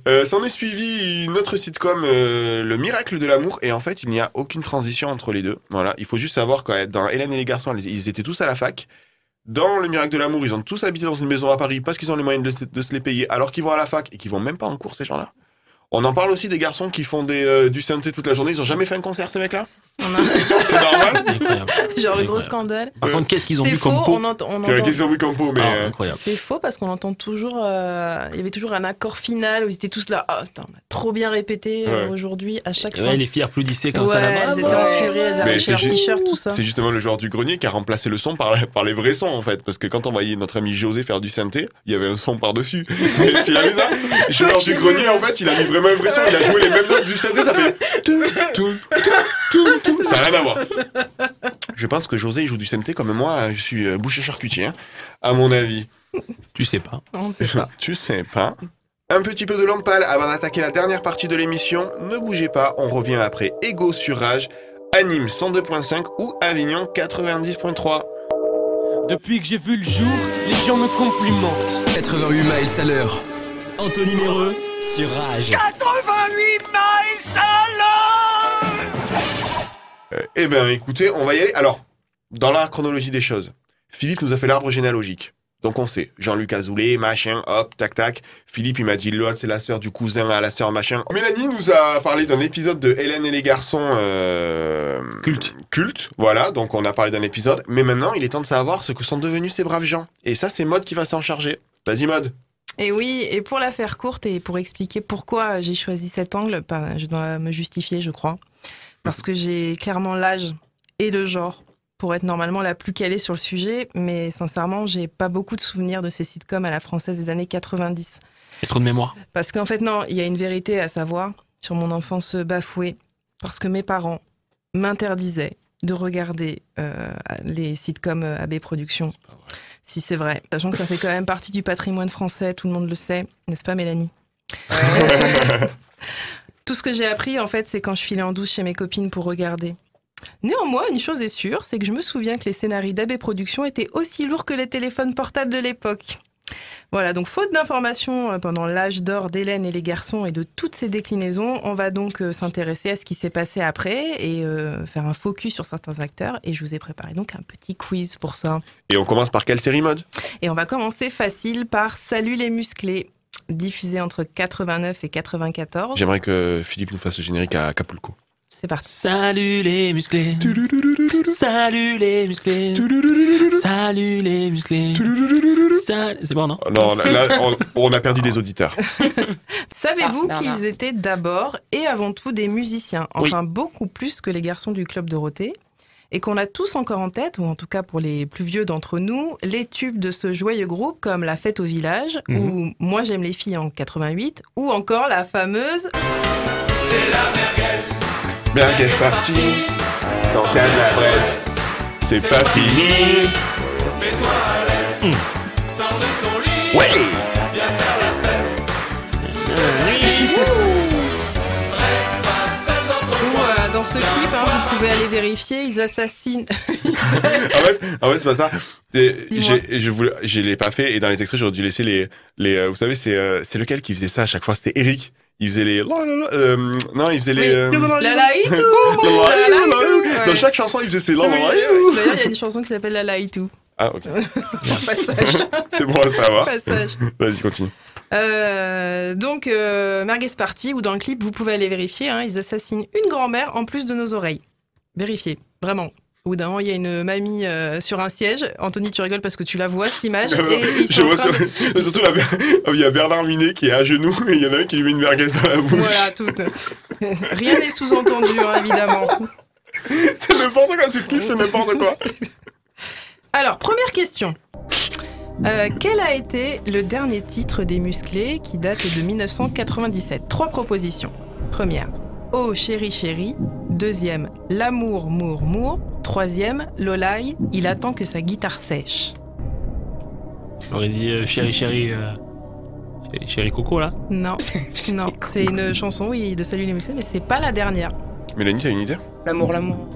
Euh, S'en est suivi une autre sitcom, euh, Le Miracle de l'amour, et en fait, il n'y a aucune transition entre les deux. Voilà, il faut juste savoir que dans Hélène et les garçons, ils étaient tous à la fac. Dans Le Miracle de l'amour, ils ont tous habité dans une maison à Paris parce qu'ils ont les moyens de, se- les payer, alors qu'ils vont à la fac et qu'ils vont même pas en cours, ces gens-là. On en parle aussi des garçons qui font des, euh, du synthé toute la journée. Ils ont jamais fait un concert, ces mecs-là On a- C'est normal Incroyable. Genre le gros scandale. Par contre, qu'est-ce qu'ils ont vu faux, comme pot on entend. on C'est la entend- question Wicampo, mais... Ah, euh. C'est faux parce qu'on entend toujours. euh, Il y avait toujours un accord final où ils étaient tous là. Ah, putain, on a trop bien répété Ouais. aujourd'hui à chaque Et fois. ouais, les filles applaudissaient comme Ouais, ça là-bas. elles étaient ouais. en furie, elles arrachaient leurs t-shirts, tout ça. C'est justement le joueur du grenier qui a remplacé le son par, par les vrais sons en fait. Parce que quand on voyait notre ami José faire du synthé, il y avait un son par-dessus. Tu l'as vu ça? Le joueur du grenier en fait, il a mis vraiment vrai son. Il a joué les mêmes notes du synthé, ça fait. tout, tout, tout, tout, tout. Ça n'a rien à voir. Je pense que José il joue du synthé comme moi, je suis euh, boucher charcutier, hein, à mon avis. Tu sais pas. On sait pas. Tu sais pas. Un petit peu de lampal avant d'attaquer la dernière partie de l'émission. Ne bougez pas, on revient après Ego sur Rage, Anime 102.5 ou Avignon 90.3. Depuis que j'ai vu le jour, les gens me complimentent. 88 miles à l'heure. Anthony Méreux sur Rage. 88 miles à l'heure Euh, eh bien, écoutez, on va y aller. Alors, dans la chronologie des choses, Philippe nous a fait l'arbre généalogique. Donc on sait, Jean-Luc Azoulay, machin, hop, tac, tac. Philippe, il m'a dit, l'autre, c'est la sœur du cousin à la sœur, machin. Mélanie nous a parlé d'un épisode de Hélène et les garçons... euh, Culte. Culte, voilà, donc on a parlé d'un épisode. Mais maintenant, il est temps de savoir ce que sont devenus ces braves gens. Et ça, c'est Mode qui va s'en charger. Vas-y, Mode. Et oui, et pour la faire courte et pour expliquer pourquoi j'ai choisi cet angle, bah, je dois me justifier, je crois. Parce que j'ai clairement l'âge et le genre pour être normalement la plus calée sur le sujet, mais sincèrement, j'ai pas beaucoup de souvenirs de ces sitcoms à la française des années 90. Et trop de mémoire. Parce qu'en fait, non, il y a une vérité à savoir sur mon enfance bafouée, parce que mes parents m'interdisaient de regarder euh, les sitcoms AB Productions. Si c'est vrai. Sachant que ça fait quand même partie du patrimoine français, tout le monde le sait, n'est-ce pas Mélanie? Tout ce que j'ai appris, en fait, c'est quand je filais en douce chez mes copines pour regarder. Néanmoins, une chose est sûre, c'est que je me souviens que les scénarios d'AB Productions étaient aussi lourds que les téléphones portables de l'époque. Voilà, donc faute d'informations euh, pendant l'âge d'or d'Hélène et les garçons et de toutes ces déclinaisons, on va donc euh, s'intéresser à ce qui s'est passé après et euh, faire un focus sur certains acteurs. Et je vous ai préparé donc un petit quiz pour ça. Et on commence par quelle série, Mode? Et on va commencer facile par Salut les musclés, diffusé entre 89 et 94. J'aimerais que Philippe nous fasse le générique à Acapulco. C'est parti. Salut les musclés. Salut les musclés. Salut les musclés. C'est bon, non? Non, là, là, on, on a perdu des auditeurs. Savez-vous Ah, qu'ils étaient d'abord et avant tout des musiciens, enfin beaucoup plus que les garçons du club Dorothée, et qu'on a tous encore en tête, ou en tout cas pour les plus vieux d'entre nous, les tubes de ce joyeux groupe comme La Fête au village, Mhm. ou Moi j'aime les filles en 88, ou encore la fameuse Bien qu'elle est partie, tant qu'elle la Bresse, c'est pas fini. Ouais Ou euh, dans ce clip, hein, vous pouvez aller vérifier, ils assassinent. en fait, en fait c'est pas ça. Je je l'ai pas fait et dans les extraits j'aurais dû laisser les, les euh, vous savez euh, c'est lequel qui faisait ça à chaque fois? C'était Eric. Il faisait les la, la, la, euh, non il faisait les euh, La. Dans chaque chanson il faisait ses la. D'ailleurs, il y a une chanson qui s'appelle La La tout. Ah ok Passage. c'est bon à savoir. Passage. Vas-y continue. Euh, donc, euh, Merguez Party, ou dans le clip, vous pouvez aller vérifier, hein, ils assassinent une grand-mère en plus de nos oreilles. Vérifiez, vraiment. Au bout d'un moment, il y a une mamie euh, sur un siège. Anthony, tu rigoles parce que tu la vois, cette image. et ils sont vois sur- de- surtout la, il y a Bernard Minet qui est à genoux et il y en a un qui lui met une merguez dans la bouche. Voilà, tout. Rien n'est sous-entendu, hein, évidemment. c'est n'importe quoi ce clip, c'est n'importe quoi. Alors, première question. Euh, quel a été le dernier titre des musclés qui date de 1997 Trois propositions. Première, Oh chéri chéri. Deuxième, L'amour, mour, mour. Troisième, Lolaï, il attend que sa guitare sèche. J'aurais dit euh, chéri, chéri, euh, chéri, chéri Coco, là. Non, non, c'est une chanson, oui, de Salut les musclés, mais c'est pas la dernière. Mélanie, t'as une idée? L'amour, l'amour.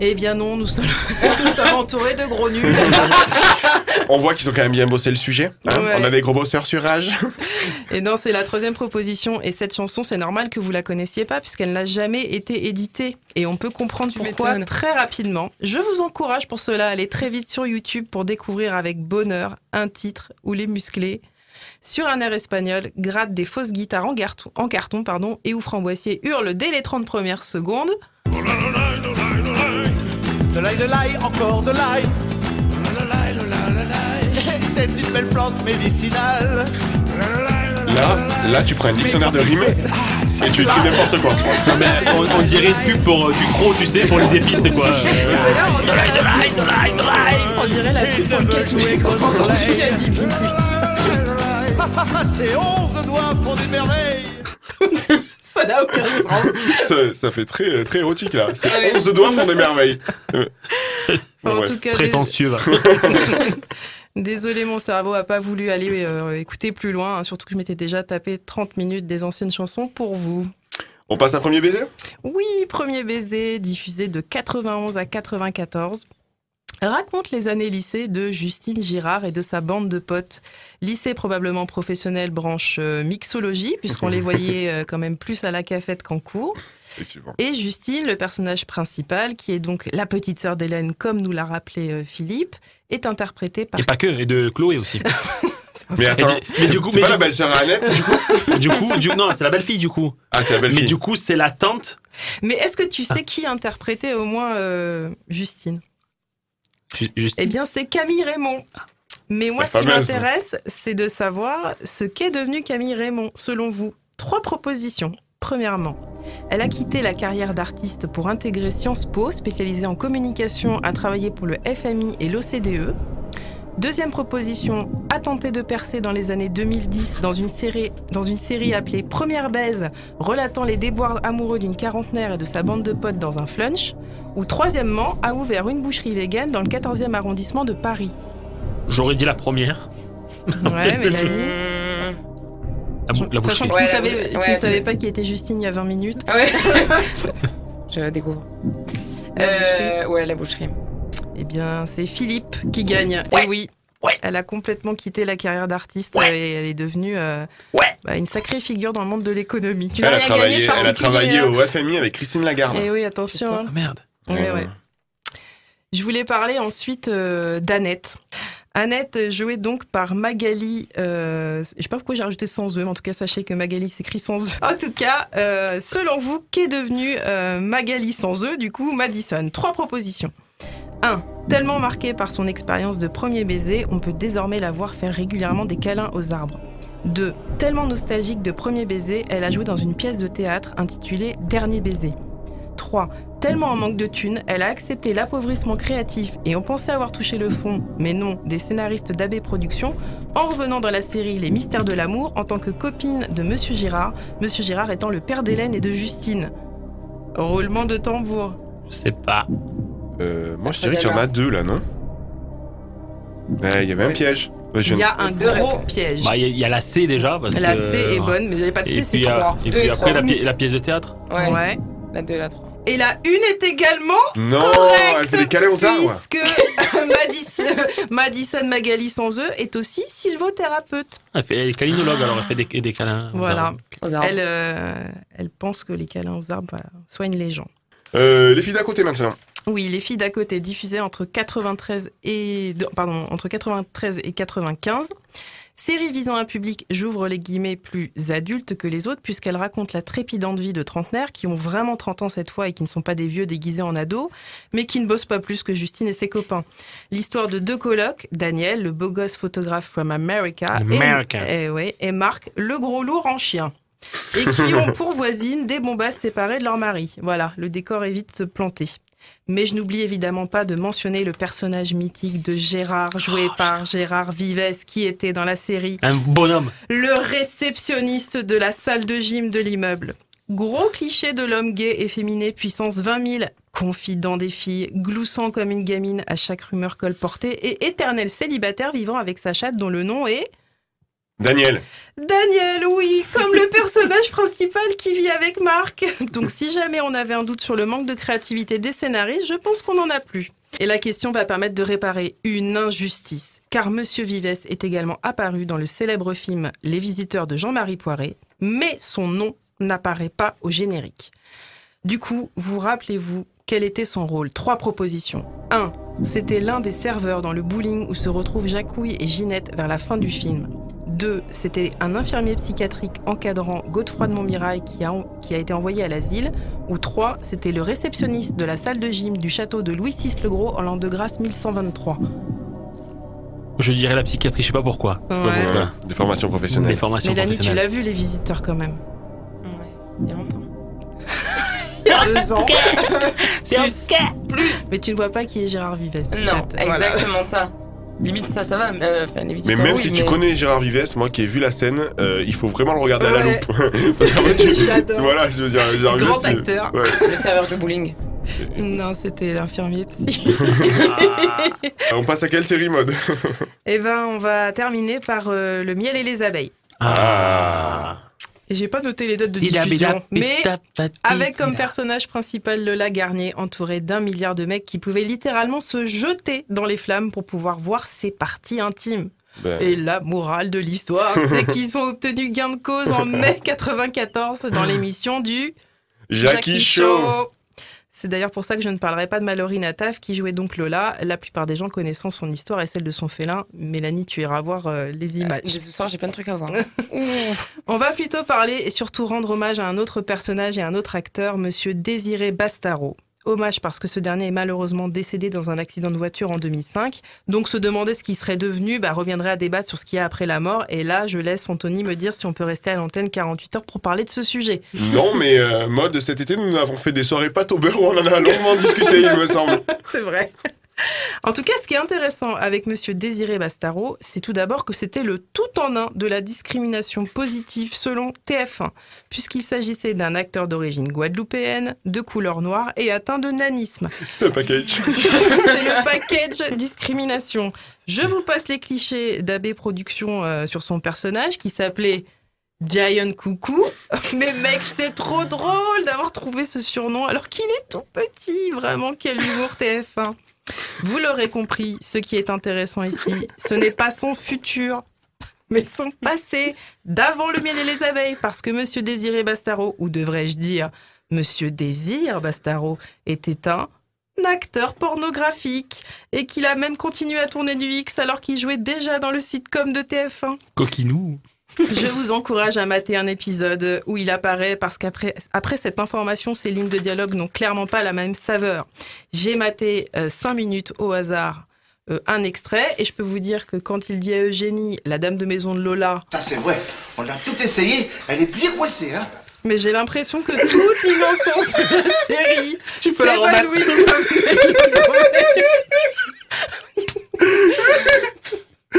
Eh bien non, nous sommes, nous sommes entourés de gros nuls. On voit qu'ils ont quand même bien bossé le sujet. hein. Ouais. On a des gros bosseurs sur Rage. Et non, c'est la troisième proposition. Et cette chanson, c'est normal que vous la connaissiez pas puisqu'elle n'a jamais été éditée. Et on peut comprendre pourquoi m'étonnes. très rapidement. Je vous encourage pour cela à aller très vite sur YouTube pour découvrir avec bonheur un titre où les musclés, sur un air espagnol, grattent des fausses guitares en, garton- en carton pardon, et où Framboisier hurle dès les 30 premières secondes. De l'ail. De l'ail, de l'ail, de l'ail. C'est une belle plante médicinale. Là, là, tu prends un dictionnaire de rimes et tu écris n'importe quoi. Non, mais on, on dirait une pub pour euh, du gros, tu sais, pour les épices, quoi. Euh, D'ailleurs, on dirait, on dirait la pub pour le cassoulet y a 10 minutes. C'est 11 doigts font des merveilles. Ça n'a aucun sens. Ça, ça fait très, très érotique là. C'est oui. 11 doigts font des merveilles. Euh. en tout cas, Prétentieux. Désolé, mon cerveau a pas voulu aller euh, écouter plus loin, hein, surtout que je m'étais déjà tapé 30 minutes des anciennes chansons pour vous. On passe à premier baiser? Oui, Premier baiser, diffusé de 91 à 94, raconte les années lycée de Justine Girard et de sa bande de potes. Lycée probablement professionnel, branche euh, mixologie, puisqu'on les voyait euh, quand même plus à la cafette qu'en cours. Et Justine, le personnage principal, qui est donc la petite sœur d'Hélène, comme nous l'a rappelé euh, Philippe, est interprétée par Et pas que, et de Chloé aussi. Mais attends, c'est du coup, c'est mais pas la belle-sœur à Annette du coup Du coup, du- non, c'est la belle-fille, du coup. Ah, c'est la belle-fille. Mais du coup, c'est la tante. Mais est-ce que tu sais qui interprétait au moins euh, Justine? Ju- Juste. Eh bien, c'est Camille Raymond. Mais moi, La ce qui m'intéresse, c'est de savoir ce qu'est devenu Camille Raymond, selon vous. Trois propositions. Premièrement, elle a quitté la carrière d'artiste pour intégrer Sciences Po, spécialisée en communication, à travailler pour le FMI et l'OCDE. Deuxième proposition, a tenté de percer dans les années 2010 dans une série, dans une série appelée Première baise, relatant les déboires amoureux d'une quarantenaire et de sa bande de potes dans un flunch. Ou troisièmement, a ouvert une boucherie végane dans le 14e arrondissement de Paris. J'aurais dit la première. Ouais, Mélanie. La, bou- la Sachant boucherie. que Ouais, tu la ne savais, Ouais, pas qui était Justine il y a 20 minutes. Ah ouais Je découvre. La boucherie. Euh, ouais, la boucherie. Eh bien, c'est Philippe qui gagne. Et oui. Elle a complètement quitté la carrière d'artiste et elle est devenue euh, bah, une sacrée figure dans le monde de l'économie. Elle a travaillé, elle a travaillé particulier, au FMI avec Christine Lagarde. Eh oui, attention. hein. Ah, merde. Ouais, ouais. Je voulais parler ensuite euh, d'Annette. Annette, jouée donc par Magali. euh, je sais pas pourquoi j'ai rajouté sans E, mais en tout cas, sachez que Magali s'écrit sans E. En tout cas, euh, selon vous, qu'est devenue euh, Magali sans E, du coup, Madison? Trois propositions. 1. Tellement marquée par son expérience de premier baiser, on peut désormais la voir faire régulièrement des câlins aux arbres. 2. Tellement nostalgique de premier baiser, elle a joué dans une pièce de théâtre intitulée Dernier baiser. 3. Tellement en manque de thunes, elle a accepté l'appauvrissement créatif et on pensait avoir touché le fond, mais non, des scénaristes d'AB Productions, en revenant dans la série Les Mystères de l'amour en tant que copine de Monsieur Girard, Monsieur Girard étant le père d'Hélène et de Justine. Roulement de tambour. Je sais pas. Euh, moi, je dirais qu'il y en a deux là, non Ouais, il y avait un piège. Je- Il y a un gros piège. Bah, il y, a- il y a la C déjà. Parce La que, C est euh, bonne, mais il n'y avait pas de C, et c'est puis, euh, 3. Et puis après, la, pi- la pièce de théâtre. Ouais. Ouais. La 2 et la 3. Et la une est également Non, correcte, elle fait des câlins aux arbres. puisque Madison, Madison Magali sans eux est aussi sylvothérapeute. Elle, fait, elle est câlinologue, alors elle fait des, des câlins. aux Voilà. arbres. Elle, euh, elle pense que les câlins aux arbres bah, soignent les gens. Euh, les filles d'à côté maintenant. Oui, Les filles d'à côté, diffusées entre 93 et de- pardon entre 93 et 95. Série visant un public, j'ouvre les guillemets, plus adulte que les autres, puisqu'elle raconte la trépidante vie de trentenaires qui ont vraiment 30 ans cette fois et qui ne sont pas des vieux déguisés en ados, mais qui ne bossent pas plus que Justine et ses copains. L'histoire de deux colocs, Daniel, le beau gosse photographe from America, America. Et, et ouais, et Marc, le gros lourd en chien. Et qui ont pour voisine des bombasses séparées de leur mari. Voilà, le décor est vite planté. Mais je n'oublie évidemment pas de mentionner le personnage mythique de Gérard, joué par Gérard Vives, qui était dans la série Un bonhomme. le réceptionniste de la salle de gym de l'immeuble. Gros cliché de l'homme gay efféminé, puissance 20 000, confident des filles, gloussant comme une gamine à chaque rumeur colportée et éternel célibataire vivant avec sa chatte dont le nom est... Daniel. Daniel, oui, comme le personnage principal qui vit avec Marc. Donc si jamais on avait un doute sur le manque de créativité des scénaristes, je pense qu'on n'en a plus. Et la question va permettre de réparer une injustice, car Monsieur Vives est également apparu dans le célèbre film Les Visiteurs de Jean-Marie Poiret, mais son nom n'apparaît pas au générique. Du coup, vous rappelez-vous quel était son rôle? Trois propositions. 1. C'était l'un des serveurs dans le bowling où se retrouvent Jacouille et Ginette vers la fin du film. 2. C'était un infirmier psychiatrique encadrant Godefroy de Montmirail qui a, qui a été envoyé à l'asile. Ou 3. C'était le réceptionniste de la salle de gym du château de Louis VI le Gros en l'an de grâce 1123. Je dirais la psychiatrie, je sais pas pourquoi. Ouais. Ouais, des formations professionnelles. Des formations Mélanie, tu l'as vu les visiteurs quand même Il y a longtemps. Il y a deux ans. C'est plus, plus. Mais tu ne vois pas qui est Gérard Vives. Non. Voilà. exactement ça. Limite, ça, ça va. mais, euh, Mais même oui, si tu connais Gérard Vives, moi qui ai vu la scène, euh, il faut vraiment le regarder à la loupe. Tu- Je l'adore. Voilà, je veux dire, Gérard Grand Vives, tu- acteur. Ouais. Le serveur du bowling. Non, c'était l'infirmier psy. On passe à quelle série mode Eh ben, on va terminer par euh, le miel et les abeilles. Ah. Et j'ai pas noté les dates de diffusion, mais avec comme personnage principal Lola Garnier, entouré d'un milliard de mecs qui pouvaient littéralement se jeter dans les flammes pour pouvoir voir ses parties intimes. Ben, Et la morale de l'histoire, c'est qu'ils ont obtenu gain de cause en mai 94 dans l'émission du Jackie Show. C'est d'ailleurs pour ça que je ne parlerai pas de Mallory Nataf qui jouait donc Lola. La plupart des gens connaissant son histoire et celle de son félin. Mélanie, tu iras voir euh, les images. Ce soir, j'ai plein de trucs à voir. On va plutôt parler et surtout rendre hommage à un autre personnage et un autre acteur, monsieur Désiré Bastaro. Hommage parce que ce dernier est malheureusement décédé dans un accident de voiture en 2005. Donc se demander ce qu'il serait devenu bah, reviendrait à débattre sur ce qu'il y a après la mort. Et là, je laisse Anthony me dire si on peut rester à l'antenne 48 heures pour parler de ce sujet. Non, mais euh, mode, cet été, nous avons fait des soirées pâte au beurre où on en a longuement discuté, il me semble. C'est vrai. En tout cas, ce qui est intéressant avec Monsieur Désiré Bastaro, c'est tout d'abord que c'était le tout en un de la discrimination positive selon TF1, puisqu'il s'agissait d'un acteur d'origine guadeloupéenne, de couleur noire et atteint de nanisme. C'est un package. c'est le package discrimination. Je vous passe les clichés d'AB Productions euh, sur son personnage qui s'appelait Giant Coucou. Mais mec, c'est trop drôle d'avoir trouvé ce surnom alors qu'il est tout petit. Vraiment, quel humour TF1. Vous l'aurez compris, ce qui est intéressant ici, ce n'est pas son futur, mais son passé, d'avant le miel et les abeilles, parce que Monsieur Désiré Bastaro, ou devrais-je dire Monsieur Désir Bastaro, était un acteur pornographique et qu'il a même continué à tourner du X alors qu'il jouait déjà dans le sitcom de TF1. Coquinou. Je vous encourage à mater un épisode où il apparaît parce qu'après après cette information, ces lignes de dialogue n'ont clairement pas la même saveur. J'ai maté 5 minutes au hasard euh, un extrait et je peux vous dire que quand il dit à Eugénie, la dame de maison de Lola, Ça c'est vrai, on a tout essayé, elle est bien coincée, hein. Mais j'ai l'impression que toute l'innocence de la série Tu peux la comme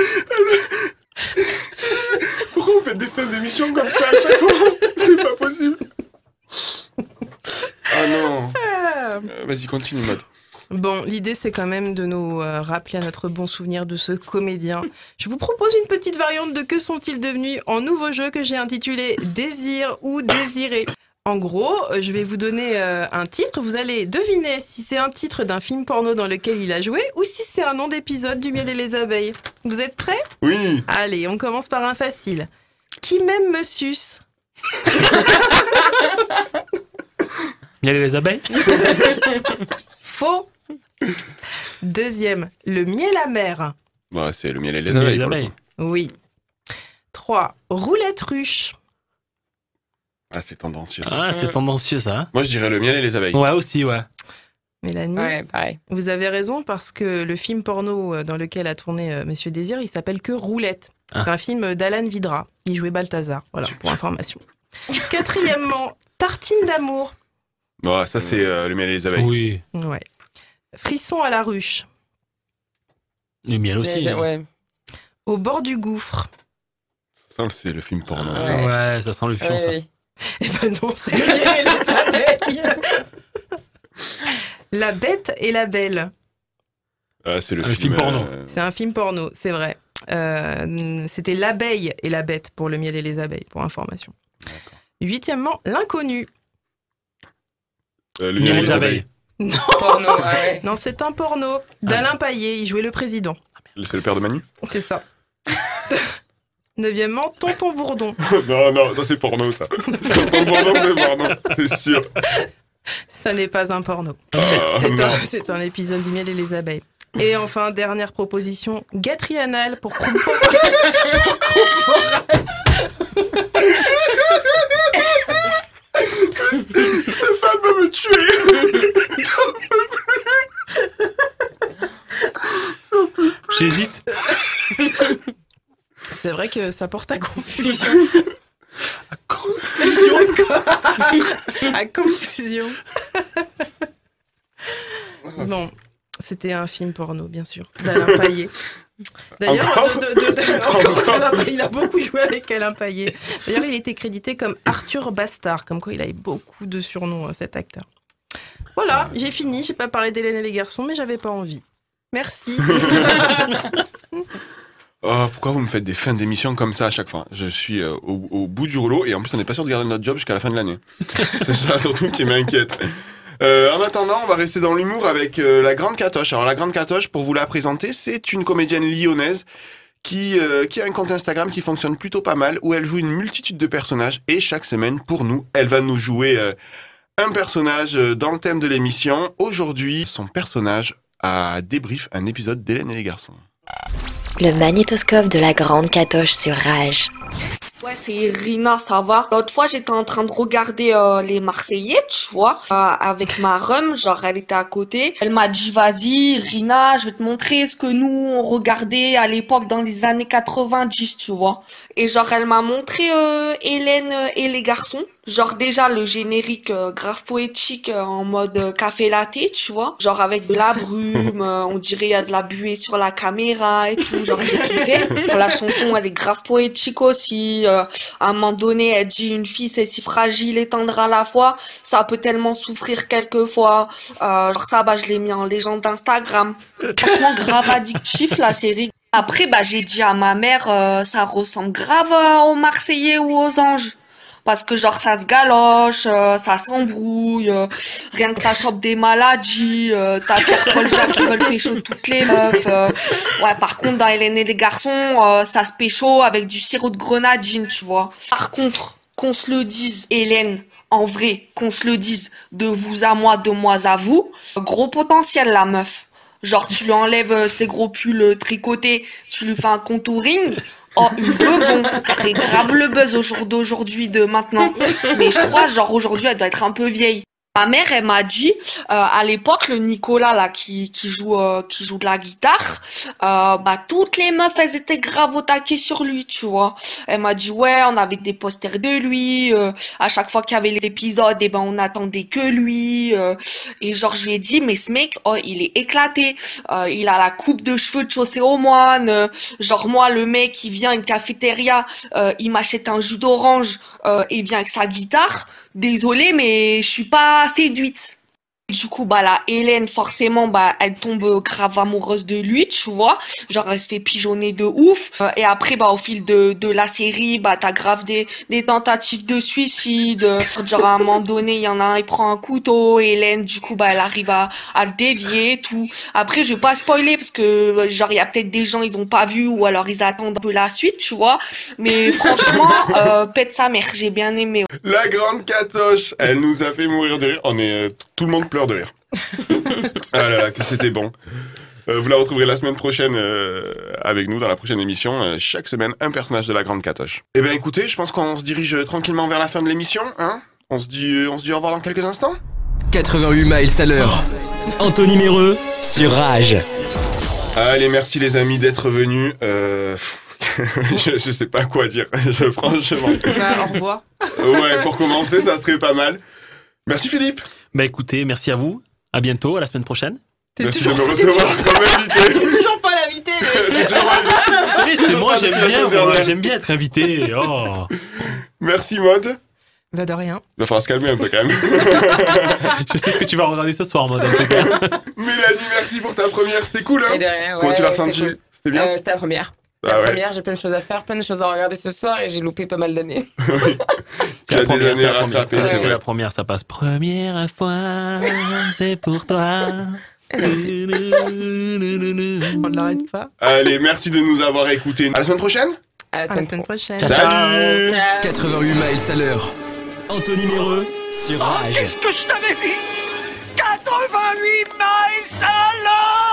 Pourquoi vous faites des fins d'émission comme ça à chaque fois? C'est pas possible. Ah non. Ah. Euh, Vas-y, continue, mode. Bon, l'idée c'est quand même de nous euh, rappeler à notre bon souvenir de ce comédien. Je vous propose une petite variante de Que sont-ils devenus en nouveau jeu que j'ai intitulé Désir ou Désiré. En gros, euh, je vais vous donner euh, un titre, vous allez deviner si c'est un titre d'un film porno dans lequel il a joué ou si c'est un nom d'épisode du miel et les abeilles. Vous êtes prêts? Oui. Allez, on commence par un facile. Qui m'aime me suce Miel et les abeilles? Faux. Deuxième, le miel amer. Bah, c'est le miel et les abeilles. Oui. 3. Roulette ruche. Ah, c'est tendancieux. ça. Ah, c'est tendancieux ça. hein Moi, je dirais le miel et les abeilles. Ouais, aussi, ouais. Mélanie, Ouais, pareil. vous avez raison parce que le film porno euh, dans lequel a tourné euh, Monsieur Désir, il s'appelle que Roulette. C'est Ah. un film d'Alan Vidra. Il jouait Balthazar. Voilà, pour information. Quatrièmement, Tartine d'amour. Ouais, ça, c'est euh, le miel et les abeilles. Oui. Ouais. Frisson à la ruche. Le miel aussi. Hein. ouais. Au bord du gouffre. Ça, c'est le film porno. Ah ça. ouais. Ça sent le fion, Ouais, ça. Eh ben non, c'est le miel et les abeilles. La bête et la belle. Ah, c'est le, Le film porno. euh, C'est un film porno, c'est vrai. Euh, C'était l'abeille et la bête pour le miel et les abeilles, pour information. Huitièmement, l'inconnu. euh, le Miel et les abeilles. Non, Porno, ah ouais. non c'est un porno d'Alain Paillet. Il jouait le président. C'est le père de Manu? C'est ça. Neuvièmement, Tonton Bourdon. Non, non, ça, c'est porno, ça. Tonton Bourdon, c'est porno, c'est sûr. Ça n'est pas un porno. Ah, C'est un, épisode du miel et les abeilles. Et enfin, dernière proposition, gâterie anale pour Crouporas. Stéphane va me tuer J'hésite. C'est vrai que ça porte à confusion. Confusion à confusion. Bon, c'était un film porno, bien sûr, d'Alain Paillet. D'ailleurs, de- de- de- Alain il a beaucoup joué avec Alain Paillet. D'ailleurs, il était crédité comme Arthur Bastard, comme quoi il avait beaucoup de surnoms, euh, cet acteur. Voilà, j'ai fini. J'ai pas parlé d'Hélène et les garçons, mais j'avais pas envie. Merci. Oh, pourquoi vous me faites des fins d'émission comme ça à chaque fois? Je suis euh, au, au bout du rouleau et en plus on n'est pas sûr de garder notre job jusqu'à la fin de l'année. C'est ça surtout qui m'inquiète. Euh, en attendant, on va rester dans l'humour avec euh, la Grande Catoche. Alors la Grande Catoche, pour vous la présenter, c'est une comédienne lyonnaise qui, qui a un compte Instagram qui fonctionne plutôt pas mal, où elle joue une multitude de personnages et chaque semaine, pour nous, elle va nous jouer un personnage dans le thème de l'émission. Aujourd'hui, son personnage a débrief un épisode d'Hélène et les garçons. Le magnétoscope de la grande catoche sur Rage. Ouais, c'est Rina, ça va. L'autre fois, j'étais en train de regarder euh, les Marseillais, tu vois, euh, avec ma rhum, genre elle était à côté. Elle m'a dit, vas-y, Rina, je vais te montrer ce que nous, on regardait à l'époque dans les années 90, tu vois. Et genre, elle m'a montré euh, Hélène et les garçons. Genre déjà le générique euh, grave poétique euh, en mode euh, café latte, tu vois. Genre avec de la brume, euh, on dirait il y a de la buée sur la caméra et tout. Genre j'ai kiffé. La chanson elle est grave poétique aussi. euh, à un moment donné elle dit une fille c'est si fragile et tendre à la fois. Ça peut tellement souffrir quelquefois. Euh, genre ça bah je l'ai mis en légende d'Instagram. Franchement grave addictif la série. Après bah j'ai dit à ma mère euh, ça ressemble grave euh, aux Marseillais ou aux Anges parce que genre ça se galoche, euh, ça s'embrouille, euh, rien que ça chope des maladies, euh, t'as Pierre Paul Jacques qui veulent pécho toutes les meufs. euh. ouais, par contre dans Hélène et les garçons, ça se pécho avec du sirop de grenadine, tu vois. Par contre, qu'on se le dise, Hélène, En vrai, qu'on se le dise, de vous à moi, de moi à vous, gros potentiel la meuf. Genre tu lui enlèves ses gros pulls tricotés, tu lui fais un contouring. Oh, peu bon, très grave le buzz au jour d'aujourd'hui de maintenant. Mais je crois, genre aujourd'hui, elle doit être un peu vieille. Ma mère, elle m'a dit, euh, à l'époque, le Nicolas là qui qui joue euh, qui joue de la guitare, euh, bah toutes les meufs, elles étaient grave au taquet sur lui, tu vois. Elle m'a dit ouais, on avait des posters de lui. euh, à chaque fois qu'il y avait les épisodes, et ben on attendait que lui. euh, et genre je lui ai dit mais ce mec, oh il est éclaté. Euh, il a la coupe de cheveux de chaussée au moine. genre moi le mec qui vient à une cafétéria, il m'achète un jus d'orange et vient avec sa guitare. Désolée mais je suis pas séduite. Du coup, bah la Hélène, forcément, bah elle tombe grave amoureuse de lui, tu vois. Genre, elle se fait pigeonner de ouf. Euh, et après, bah au fil de, de la série, bah t'as grave des, des tentatives de suicide. Euh, Genre, à un moment donné, il y en a un, il prend un couteau. Hélène, du coup, bah elle arrive à, à le dévier, tout. Après, je vais pas spoiler parce que, euh, genre, il y a peut-être des gens, ils ont pas vu ou alors ils attendent un peu la suite, tu vois. Mais franchement, euh, pète sa mère, j'ai bien aimé. La grande catoche, elle nous a fait mourir de rire. On est, euh, tout le monde pleure de rire. ah là là, que c'était bon. Euh, vous la retrouverez la semaine prochaine euh, avec nous dans la prochaine émission. Euh, chaque semaine, un personnage de la grande catoche. Eh bien, écoutez, je pense qu'on se dirige tranquillement vers la fin de l'émission. Hein on, se dit, euh, on se dit au revoir dans quelques instants 88 miles à l'heure. Anthony Méreux sur Rage. Allez, merci les amis d'être venus. Euh, je, je sais pas quoi dire, je, franchement. Bah, au revoir. Ouais, pour commencer, ça serait pas mal. Merci Philippe. Bah écoutez, merci à vous. À bientôt, à la semaine prochaine. Merci de me recevoir comme invité. T'es toujours pas l'invité, mais. C'est moi, j'aime bien, moi, j'aime bien être invité. Oh. Merci Maud. Bah, de rien. Il va falloir se calmer un peu quand même. Je sais ce que tu vas regarder ce soir, moi, en tout cas. Mélanie, merci pour ta première, c'était cool hein Et de rien, Comment ouais, tu l'as c'était ressenti cool. C'était bien Euh, C'était la première. La bah première, j'ai plein de choses à faire, plein de choses à regarder ce soir et j'ai loupé pas mal d'années. oui. c'est la, première, ça passe. Première fois, c'est pour toi. On ne l'arrête pas. Allez, merci de nous avoir écoutés. À la semaine prochaine. À la semaine, prochaine. Ciao. 88 miles à l'heure. Anthony Méreux sur oh, Rage. Qu'est-ce que je t'avais dit? 88 miles à l'heure